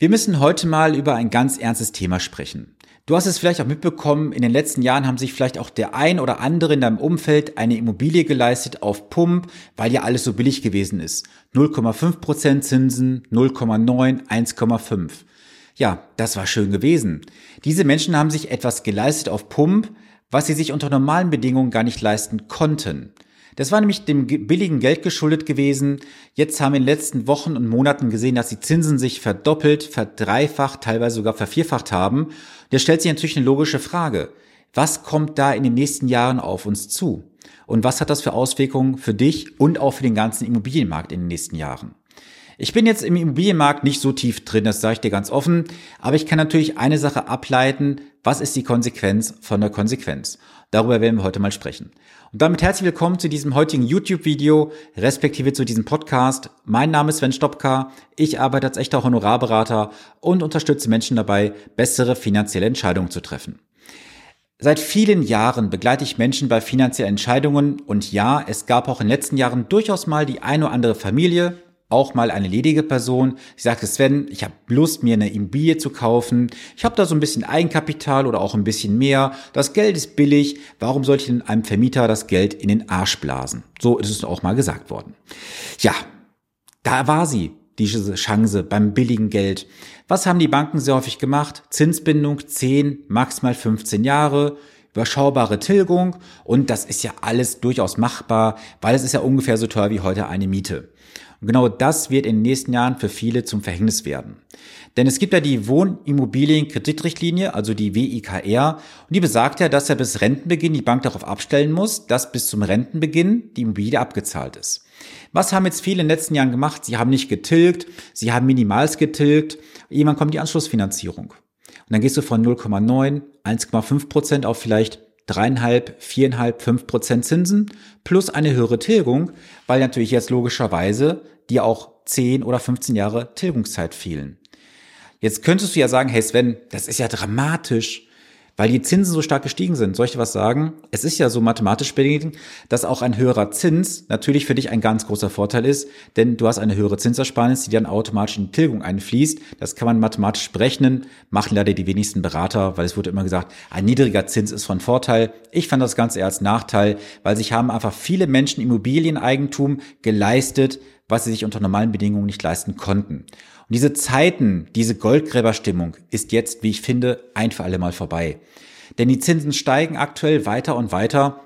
Wir müssen heute mal über ein ganz ernstes Thema sprechen. Du hast es vielleicht auch mitbekommen, in den letzten Jahren haben sich vielleicht auch der ein oder andere in deinem Umfeld eine Immobilie geleistet auf Pump, weil ja alles so billig gewesen ist. 0,5% Zinsen, 0,9, 1,5. Ja, das war schön gewesen. Diese Menschen haben sich etwas geleistet auf Pump, was sie sich unter normalen Bedingungen gar nicht leisten konnten. Das war nämlich dem billigen Geld geschuldet gewesen. Jetzt haben wir in den letzten Wochen und Monaten gesehen, dass die Zinsen sich verdoppelt, verdreifacht, teilweise sogar vervierfacht haben. Da stellt sich natürlich eine logische Frage. Was kommt da in den nächsten Jahren auf uns zu? Und was hat das für Auswirkungen für dich und auch für den ganzen Immobilienmarkt in den nächsten Jahren? Ich bin jetzt im Immobilienmarkt nicht so tief drin, das sage ich dir ganz offen, aber ich kann natürlich eine Sache ableiten, was ist die Konsequenz von der Konsequenz? Darüber werden wir heute mal sprechen. Und damit herzlich willkommen zu diesem heutigen YouTube-Video, respektive zu diesem Podcast. Mein Name ist Sven Stopka. Ich arbeite als echter Honorarberater und unterstütze Menschen dabei, bessere finanzielle Entscheidungen zu treffen. Seit vielen Jahren begleite ich Menschen bei finanziellen Entscheidungen und ja, es gab auch in den letzten Jahren durchaus mal die eine oder andere Familie, auch mal eine ledige Person. Ich sagte, Sven, ich habe Lust, mir eine Immobilie zu kaufen. Ich habe da so ein bisschen Eigenkapital oder auch ein bisschen mehr. Das Geld ist billig. Warum sollte ich denn einem Vermieter das Geld in den Arsch blasen? So ist es auch mal gesagt worden. Ja, da war sie, diese Chance beim billigen Geld. Was haben die Banken sehr häufig gemacht? Zinsbindung 10, maximal 15 Jahre überschaubare Tilgung und das ist ja alles durchaus machbar, weil es ist ja ungefähr so teuer wie heute eine Miete. Und genau das wird in den nächsten Jahren für viele zum Verhängnis werden. Denn es gibt ja die Wohnimmobilienkreditrichtlinie, also die WIKR, und die besagt ja, dass ja bis Rentenbeginn die Bank darauf abstellen muss, dass bis zum Rentenbeginn die Immobilie abgezahlt ist. Was haben jetzt viele in den letzten Jahren gemacht? Sie haben nicht getilgt, sie haben minimals getilgt, irgendwann kommt die Anschlussfinanzierung. Und dann gehst du von 0,9, 1,5 Prozent auf vielleicht dreieinhalb, viereinhalb, fünf Prozent Zinsen plus eine höhere Tilgung, weil natürlich jetzt logischerweise dir auch 10 oder 15 Jahre Tilgungszeit fehlen. Jetzt könntest du ja sagen, hey Sven, das ist ja dramatisch weil die Zinsen so stark gestiegen sind. Soll ich dir was sagen? Es ist ja so mathematisch bedingt, dass auch ein höherer Zins natürlich für dich ein ganz großer Vorteil ist, denn du hast eine höhere Zinsersparnis, die dann automatisch in die Tilgung einfließt. Das kann man mathematisch berechnen, machen leider die wenigsten Berater, weil es wurde immer gesagt, ein niedriger Zins ist von Vorteil. Ich fand das Ganze eher als Nachteil, weil sich haben einfach viele Menschen Immobilieneigentum geleistet, was sie sich unter normalen Bedingungen nicht leisten konnten. Und diese Zeiten, diese Goldgräberstimmung ist jetzt, wie ich finde, ein für alle Mal vorbei. Denn die Zinsen steigen aktuell weiter und weiter.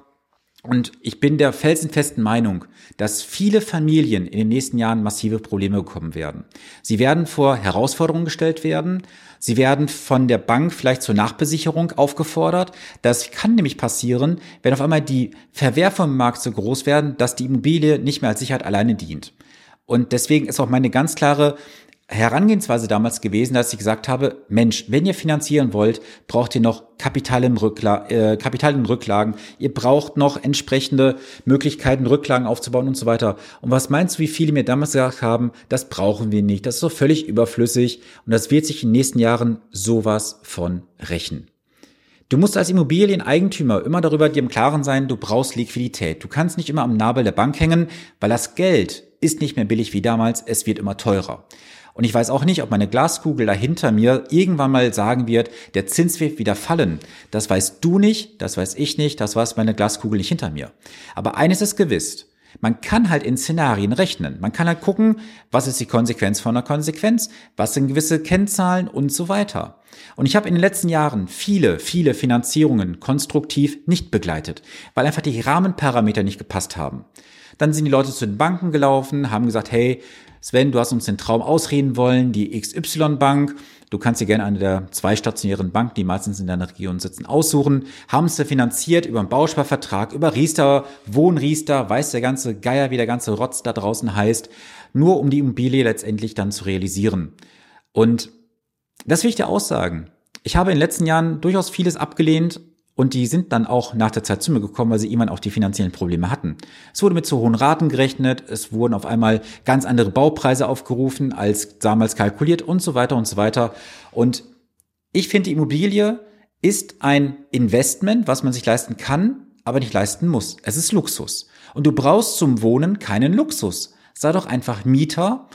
Und ich bin der felsenfesten Meinung, dass viele Familien in den nächsten Jahren massive Probleme bekommen werden. Sie werden vor Herausforderungen gestellt werden. Sie werden von der Bank vielleicht zur Nachbesicherung aufgefordert. Das kann nämlich passieren, wenn auf einmal die Verwerfungen im Markt so groß werden, dass die Immobilie nicht mehr als Sicherheit alleine dient. Und deswegen ist auch meine ganz klare Herangehensweise damals gewesen, dass ich gesagt habe, Mensch, wenn ihr finanzieren wollt, braucht ihr noch Kapital, im Rückla äh, Kapital in Rücklagen, ihr braucht noch entsprechende Möglichkeiten, Rücklagen aufzubauen und so weiter. Und was meinst du, wie viele mir damals gesagt haben, das brauchen wir nicht, das ist so völlig überflüssig und das wird sich in den nächsten Jahren sowas von rächen. Du musst als Immobilieneigentümer immer darüber dir im Klaren sein, du brauchst Liquidität. Du kannst nicht immer am Nabel der Bank hängen, weil das Geld ist nicht mehr billig wie damals, es wird immer teurer. Und ich weiß auch nicht, ob meine Glaskugel dahinter mir irgendwann mal sagen wird, der Zins wird wieder fallen. Das weißt du nicht, das weiß ich nicht, das weiß meine Glaskugel nicht hinter mir. Aber eines ist gewiss. Man kann halt in Szenarien rechnen. Man kann halt gucken, was ist die Konsequenz von einer Konsequenz, was sind gewisse Kennzahlen und so weiter. Und ich habe in den letzten Jahren viele, viele Finanzierungen konstruktiv nicht begleitet, weil einfach die Rahmenparameter nicht gepasst haben. Dann sind die Leute zu den Banken gelaufen, haben gesagt, hey, Sven, du hast uns den Traum ausreden wollen, die XY-Bank. Du kannst dir gerne eine der zwei stationären Banken, die meistens in deiner Region sitzen, aussuchen. Haben es finanziert über einen Bausparvertrag, über Riester, Wohnriester, weiß der ganze Geier, wie der ganze Rotz da draußen heißt, nur um die Immobilie letztendlich dann zu realisieren. Und das will ich dir aussagen. Ich habe in den letzten Jahren durchaus vieles abgelehnt, und die sind dann auch nach der Zeit zu mir gekommen, weil sie irgendwann auch die finanziellen Probleme hatten. Es wurde mit zu hohen Raten gerechnet, es wurden auf einmal ganz andere Baupreise aufgerufen als damals kalkuliert und so weiter und so weiter. Und ich finde, die Immobilie ist ein Investment, was man sich leisten kann, aber nicht leisten muss. Es ist Luxus. Und du brauchst zum Wohnen keinen Luxus. Sei doch einfach Mieter.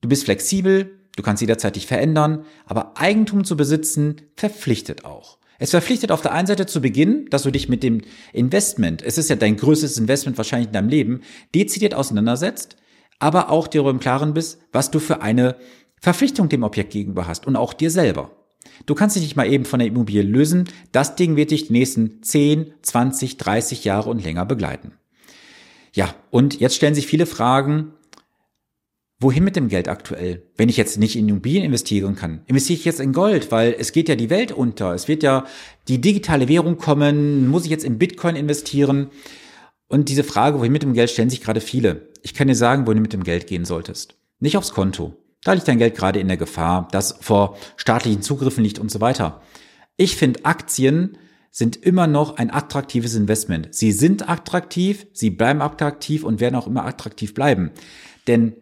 Du bist flexibel, Du kannst jederzeit dich verändern, aber Eigentum zu besitzen verpflichtet auch. Es verpflichtet auf der einen Seite zu Beginn, dass du dich mit dem Investment, es ist ja dein größtes Investment wahrscheinlich in deinem Leben, dezidiert auseinandersetzt, aber auch dir im Klaren bist, was du für eine Verpflichtung dem Objekt gegenüber hast und auch dir selber. Du kannst dich nicht mal eben von der Immobilie lösen. Das Ding wird dich die nächsten 10, 20, 30 Jahre und länger begleiten. Ja, und jetzt stellen sich viele Fragen, wohin mit dem Geld aktuell? Wenn ich jetzt nicht in Immobilien investieren kann, investiere ich jetzt in Gold, weil es geht ja die Welt unter. Es wird ja die digitale Währung kommen. Muss ich jetzt in Bitcoin investieren? Und diese Frage, wohin mit dem Geld, stellen sich gerade viele. Ich kann dir sagen, wohin du mit dem Geld gehen solltest. Nicht aufs Konto. Da liegt dein Geld gerade in der Gefahr, das vor staatlichen Zugriffen liegt und so weiter. Ich finde, Aktien sind immer noch ein attraktives Investment. Sie sind attraktiv, sie bleiben attraktiv und werden auch immer attraktiv bleiben. Denn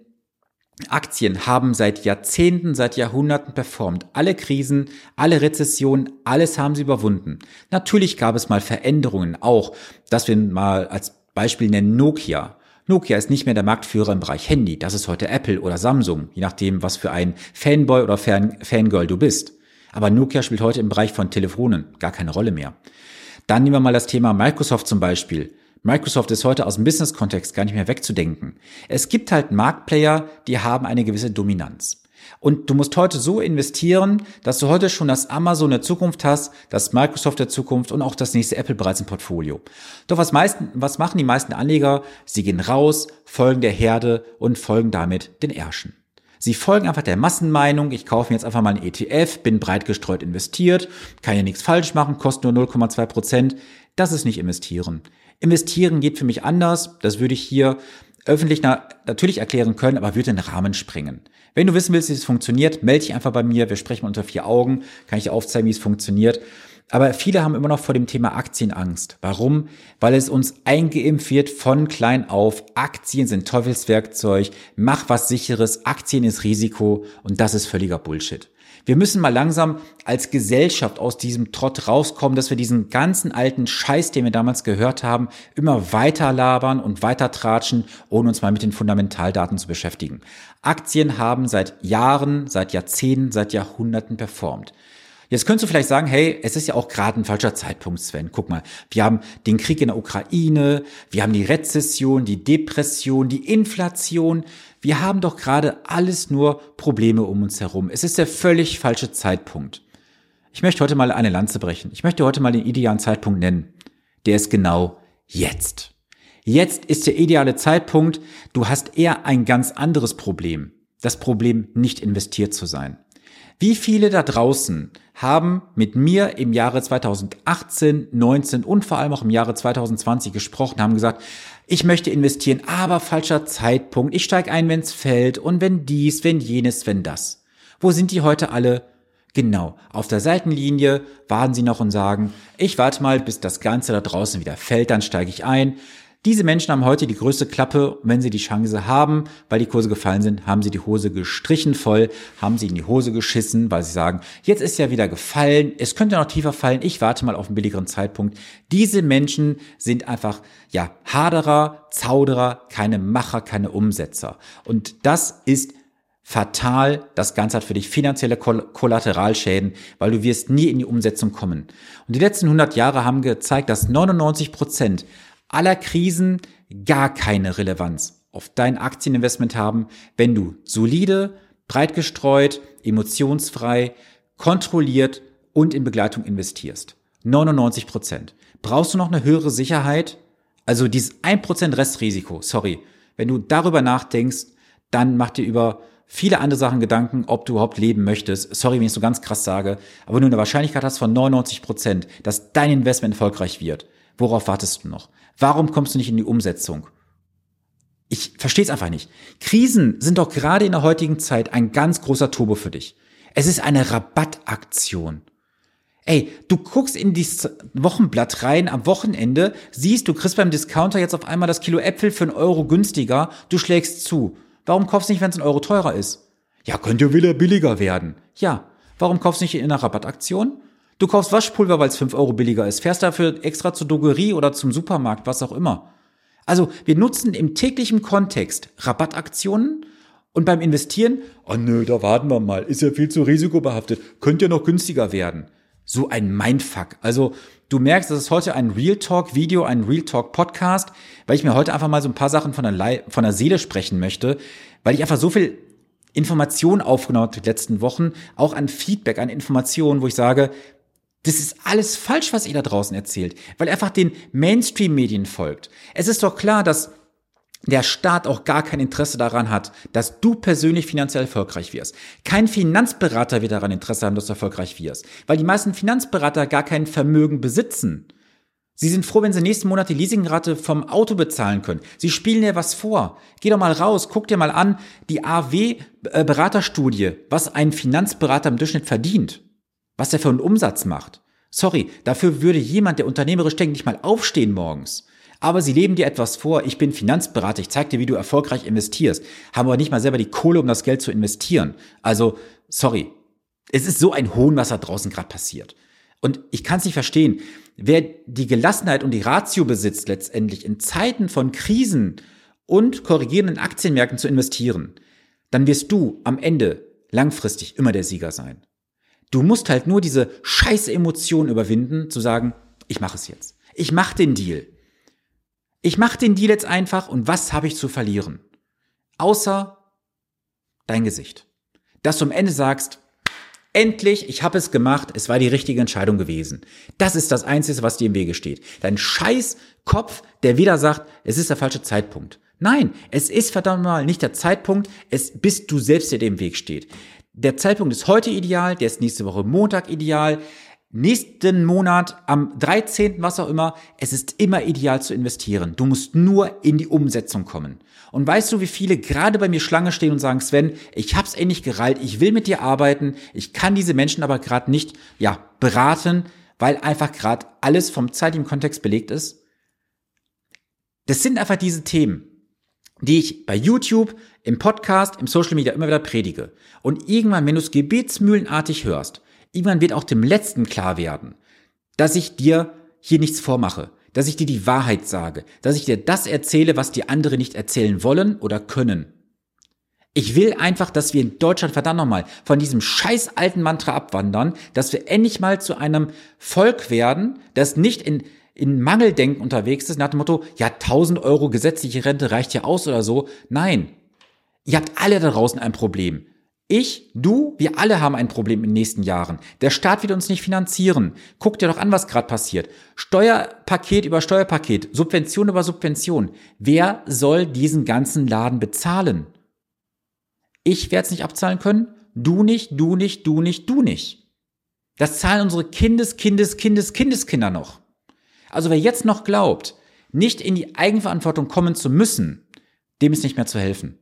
Aktien haben seit Jahrzehnten, seit Jahrhunderten performt. Alle Krisen, alle Rezessionen, alles haben sie überwunden. Natürlich gab es mal Veränderungen, auch, dass wir mal als Beispiel nennen Nokia. Nokia ist nicht mehr der Marktführer im Bereich Handy. Das ist heute Apple oder Samsung, je nachdem, was für ein Fanboy oder Fan Fangirl du bist. Aber Nokia spielt heute im Bereich von Telefonen gar keine Rolle mehr. Dann nehmen wir mal das Thema Microsoft zum Beispiel. Microsoft ist heute aus dem Business-Kontext gar nicht mehr wegzudenken. Es gibt halt Marktplayer, die haben eine gewisse Dominanz. Und du musst heute so investieren, dass du heute schon das Amazon der Zukunft hast, das Microsoft der Zukunft und auch das nächste Apple bereits im Portfolio. Doch was, meisten, was machen die meisten Anleger? Sie gehen raus, folgen der Herde und folgen damit den Ärschen. Sie folgen einfach der Massenmeinung, ich kaufe mir jetzt einfach mal einen ETF, bin breit gestreut investiert, kann ja nichts falsch machen, kostet nur 0,2 Prozent. Das ist nicht investieren. Investieren geht für mich anders. Das würde ich hier öffentlich na natürlich erklären können, aber würde den Rahmen sprengen. Wenn du wissen willst, wie es funktioniert, melde dich einfach bei mir. Wir sprechen unter vier Augen, kann ich dir aufzeigen, wie es funktioniert. Aber viele haben immer noch vor dem Thema Aktien Angst. Warum? Weil es uns eingeimpft wird von klein auf. Aktien sind Teufelswerkzeug. Mach was sicheres. Aktien ist Risiko. Und das ist völliger Bullshit. Wir müssen mal langsam als Gesellschaft aus diesem Trott rauskommen, dass wir diesen ganzen alten Scheiß, den wir damals gehört haben, immer weiter labern und weiter tratschen, ohne uns mal mit den Fundamentaldaten zu beschäftigen. Aktien haben seit Jahren, seit Jahrzehnten, seit Jahrhunderten performt. Jetzt könntest du vielleicht sagen, hey, es ist ja auch gerade ein falscher Zeitpunkt, Sven. Guck mal, wir haben den Krieg in der Ukraine, wir haben die Rezession, die Depression, die Inflation. Wir haben doch gerade alles nur Probleme um uns herum. Es ist der völlig falsche Zeitpunkt. Ich möchte heute mal eine Lanze brechen. Ich möchte heute mal den idealen Zeitpunkt nennen. Der ist genau jetzt. Jetzt ist der ideale Zeitpunkt. Du hast eher ein ganz anderes Problem. Das Problem, nicht investiert zu sein. Wie viele da draußen haben mit mir im Jahre 2018, 19 und vor allem auch im Jahre 2020 gesprochen, haben gesagt, ich möchte investieren, aber falscher Zeitpunkt, ich steige ein, wenn's fällt und wenn dies, wenn jenes, wenn das. Wo sind die heute alle? Genau, auf der Seitenlinie warten sie noch und sagen, ich warte mal, bis das Ganze da draußen wieder fällt, dann steige ich ein. Diese Menschen haben heute die größte Klappe. Wenn sie die Chance haben, weil die Kurse gefallen sind, haben sie die Hose gestrichen voll, haben sie in die Hose geschissen, weil sie sagen, jetzt ist ja wieder gefallen, es könnte noch tiefer fallen, ich warte mal auf einen billigeren Zeitpunkt. Diese Menschen sind einfach, ja, Haderer, Zauderer, keine Macher, keine Umsetzer. Und das ist fatal. Das Ganze hat für dich finanzielle Kollateralschäden, weil du wirst nie in die Umsetzung kommen. Und die letzten 100 Jahre haben gezeigt, dass 99 Prozent aller Krisen gar keine Relevanz auf dein Aktieninvestment haben, wenn du solide, breit gestreut, emotionsfrei, kontrolliert und in Begleitung investierst. 99 Prozent. Brauchst du noch eine höhere Sicherheit? Also dieses 1% Restrisiko, sorry. Wenn du darüber nachdenkst, dann mach dir über viele andere Sachen Gedanken, ob du überhaupt leben möchtest. Sorry, wenn ich so ganz krass sage, aber wenn du eine Wahrscheinlichkeit hast von 99 Prozent, dass dein Investment erfolgreich wird, Worauf wartest du noch? Warum kommst du nicht in die Umsetzung? Ich verstehe es einfach nicht. Krisen sind doch gerade in der heutigen Zeit ein ganz großer Turbo für dich. Es ist eine Rabattaktion. Ey, du guckst in dieses Wochenblatt rein am Wochenende, siehst, du kriegst beim Discounter jetzt auf einmal das Kilo Äpfel für einen Euro günstiger, du schlägst zu. Warum kaufst du nicht, wenn es ein Euro teurer ist? Ja, könnte wieder billiger werden. Ja, warum kaufst du nicht in einer Rabattaktion? Du kaufst Waschpulver, weil es 5 Euro billiger ist, fährst dafür extra zur Drogerie oder zum Supermarkt, was auch immer. Also wir nutzen im täglichen Kontext Rabattaktionen Und beim Investieren, oh nö, da warten wir mal, ist ja viel zu risikobehaftet, könnte ja noch günstiger werden. So ein Mindfuck. Also du merkst, das ist heute ein Real Talk Video, ein Real Talk Podcast, weil ich mir heute einfach mal so ein paar Sachen von der, Le von der Seele sprechen möchte, weil ich einfach so viel Informationen aufgenommen habe die letzten Wochen, auch an Feedback, an Informationen, wo ich sage, das ist alles falsch, was ihr da draußen erzählt, weil einfach den Mainstream-Medien folgt. Es ist doch klar, dass der Staat auch gar kein Interesse daran hat, dass du persönlich finanziell erfolgreich wirst. Kein Finanzberater wird daran Interesse haben, dass du erfolgreich wirst, weil die meisten Finanzberater gar kein Vermögen besitzen. Sie sind froh, wenn sie nächsten Monat die Leasingrate vom Auto bezahlen können. Sie spielen dir was vor. Geh doch mal raus, guck dir mal an die AW-Beraterstudie, was ein Finanzberater im Durchschnitt verdient, was er für einen Umsatz macht. Sorry, dafür würde jemand, der unternehmerisch denkt, nicht mal aufstehen morgens. Aber sie leben dir etwas vor. Ich bin Finanzberater. Ich zeige dir, wie du erfolgreich investierst. Haben aber nicht mal selber die Kohle, um das Geld zu investieren. Also, sorry. Es ist so ein Hohn, was da draußen gerade passiert. Und ich kann es nicht verstehen. Wer die Gelassenheit und die Ratio besitzt, letztendlich in Zeiten von Krisen und korrigierenden Aktienmärkten zu investieren, dann wirst du am Ende langfristig immer der Sieger sein. Du musst halt nur diese scheiße Emotion überwinden, zu sagen, ich mache es jetzt. Ich mache den Deal. Ich mache den Deal jetzt einfach und was habe ich zu verlieren? Außer dein Gesicht. Dass du am Ende sagst, endlich, ich habe es gemacht, es war die richtige Entscheidung gewesen. Das ist das Einzige, was dir im Wege steht. Dein scheiß Kopf, der wieder sagt, es ist der falsche Zeitpunkt. Nein, es ist verdammt mal nicht der Zeitpunkt, es bist du selbst, der dir im Weg steht. Der Zeitpunkt ist heute ideal, der ist nächste Woche Montag ideal, nächsten Monat am 13., was auch immer, es ist immer ideal zu investieren. Du musst nur in die Umsetzung kommen. Und weißt du, wie viele gerade bei mir Schlange stehen und sagen, Sven, ich hab's endlich gereilt, ich will mit dir arbeiten, ich kann diese Menschen aber gerade nicht, ja, beraten, weil einfach gerade alles vom zeitlichen Kontext belegt ist? Das sind einfach diese Themen, die ich bei YouTube, im Podcast, im Social Media immer wieder predige. Und irgendwann, wenn du es gebetsmühlenartig hörst, Irgendwann wird auch dem Letzten klar werden, dass ich dir hier nichts vormache, dass ich dir die Wahrheit sage, dass ich dir das erzähle, was die andere nicht erzählen wollen oder können. Ich will einfach, dass wir in Deutschland verdammt nochmal von diesem scheiß alten Mantra abwandern, dass wir endlich mal zu einem Volk werden, das nicht in, in Mangeldenken unterwegs ist, nach dem Motto, ja, 1000 Euro gesetzliche Rente reicht ja aus oder so. Nein. Ihr habt alle da draußen ein Problem. Ich, du, wir alle haben ein Problem in den nächsten Jahren. Der Staat wird uns nicht finanzieren. Guck dir doch an, was gerade passiert. Steuerpaket über Steuerpaket, Subvention über Subvention. Wer soll diesen ganzen Laden bezahlen? Ich werde es nicht abzahlen können, du nicht, du nicht, du nicht, du nicht. Das zahlen unsere Kindes, Kindes, Kindes, Kindeskinder noch. Also wer jetzt noch glaubt, nicht in die Eigenverantwortung kommen zu müssen, dem ist nicht mehr zu helfen.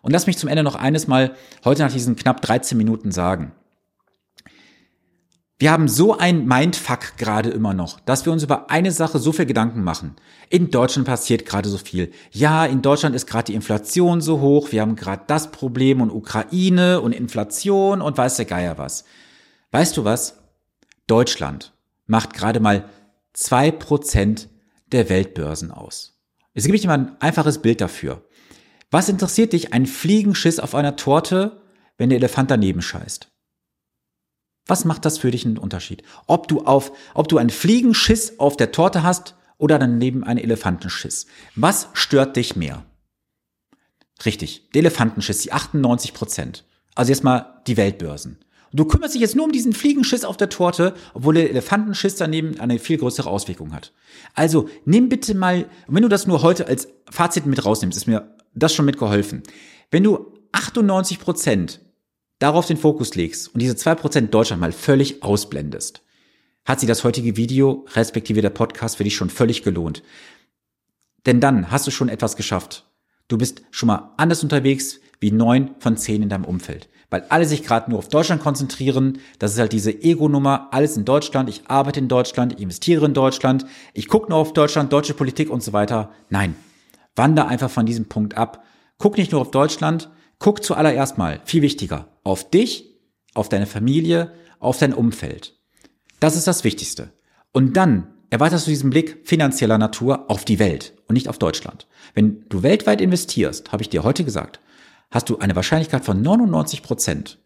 Und lass mich zum Ende noch eines mal heute nach diesen knapp 13 Minuten sagen. Wir haben so ein Mindfuck gerade immer noch, dass wir uns über eine Sache so viel Gedanken machen. In Deutschland passiert gerade so viel. Ja, in Deutschland ist gerade die Inflation so hoch, wir haben gerade das Problem und Ukraine und Inflation und weiß der Geier was. Weißt du was? Deutschland macht gerade mal zwei Prozent der Weltbörsen aus. Jetzt gebe ich dir mal ein einfaches Bild dafür. Was interessiert dich ein Fliegenschiss auf einer Torte, wenn der Elefant daneben scheißt? Was macht das für dich einen Unterschied? Ob du auf, ob du einen Fliegenschiss auf der Torte hast oder daneben einen Elefantenschiss. Was stört dich mehr? Richtig, der Elefantenschiss, die 98 Prozent. Also jetzt mal die Weltbörsen. Du kümmerst dich jetzt nur um diesen Fliegenschiss auf der Torte, obwohl der Elefantenschiss daneben eine viel größere Auswirkung hat. Also nimm bitte mal, wenn du das nur heute als Fazit mit rausnimmst, ist mir das schon mitgeholfen. Wenn du 98 Prozent darauf den Fokus legst und diese zwei Prozent Deutschland mal völlig ausblendest, hat sich das heutige Video, respektive der Podcast für dich schon völlig gelohnt. Denn dann hast du schon etwas geschafft. Du bist schon mal anders unterwegs wie neun von zehn in deinem Umfeld. Weil alle sich gerade nur auf Deutschland konzentrieren. Das ist halt diese Ego-Nummer. Alles in Deutschland. Ich arbeite in Deutschland. Ich investiere in Deutschland. Ich gucke nur auf Deutschland, deutsche Politik und so weiter. Nein. Wander einfach von diesem Punkt ab. Guck nicht nur auf Deutschland, guck zuallererst mal, viel wichtiger, auf dich, auf deine Familie, auf dein Umfeld. Das ist das Wichtigste. Und dann erweiterst du diesen Blick finanzieller Natur auf die Welt und nicht auf Deutschland. Wenn du weltweit investierst, habe ich dir heute gesagt, hast du eine Wahrscheinlichkeit von 99 Prozent,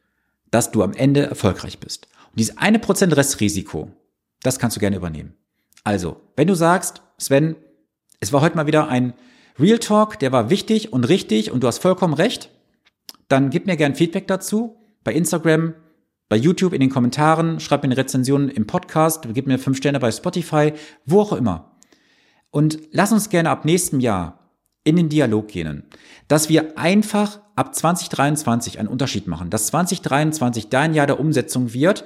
dass du am Ende erfolgreich bist. Und dieses eine Prozent Restrisiko, das kannst du gerne übernehmen. Also, wenn du sagst, Sven, es war heute mal wieder ein Real Talk, der war wichtig und richtig und du hast vollkommen recht, dann gib mir gerne Feedback dazu bei Instagram, bei YouTube in den Kommentaren, schreib mir eine Rezension im Podcast, gib mir fünf Sterne bei Spotify, wo auch immer. Und lass uns gerne ab nächstem Jahr in den Dialog gehen, dass wir einfach ab 2023 einen Unterschied machen, dass 2023 dein Jahr der Umsetzung wird.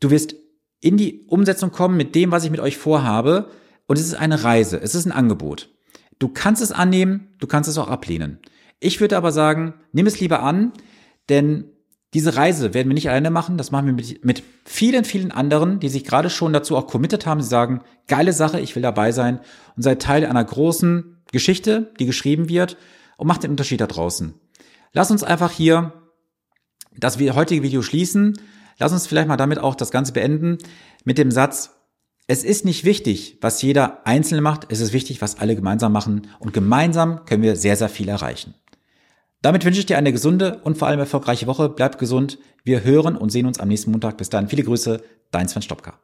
Du wirst in die Umsetzung kommen mit dem, was ich mit euch vorhabe. Und es ist eine Reise, es ist ein Angebot. Du kannst es annehmen, du kannst es auch ablehnen. Ich würde aber sagen, nimm es lieber an, denn diese Reise werden wir nicht alleine machen, das machen wir mit, mit vielen, vielen anderen, die sich gerade schon dazu auch committed haben. Sie sagen, geile Sache, ich will dabei sein und sei Teil einer großen Geschichte, die geschrieben wird und macht den Unterschied da draußen. Lass uns einfach hier das heutige Video schließen. Lass uns vielleicht mal damit auch das Ganze beenden mit dem Satz, es ist nicht wichtig, was jeder Einzelne macht, es ist wichtig, was alle gemeinsam machen und gemeinsam können wir sehr, sehr viel erreichen. Damit wünsche ich dir eine gesunde und vor allem erfolgreiche Woche. Bleib gesund. Wir hören und sehen uns am nächsten Montag. Bis dann. Viele Grüße. Dein Sven Stopka.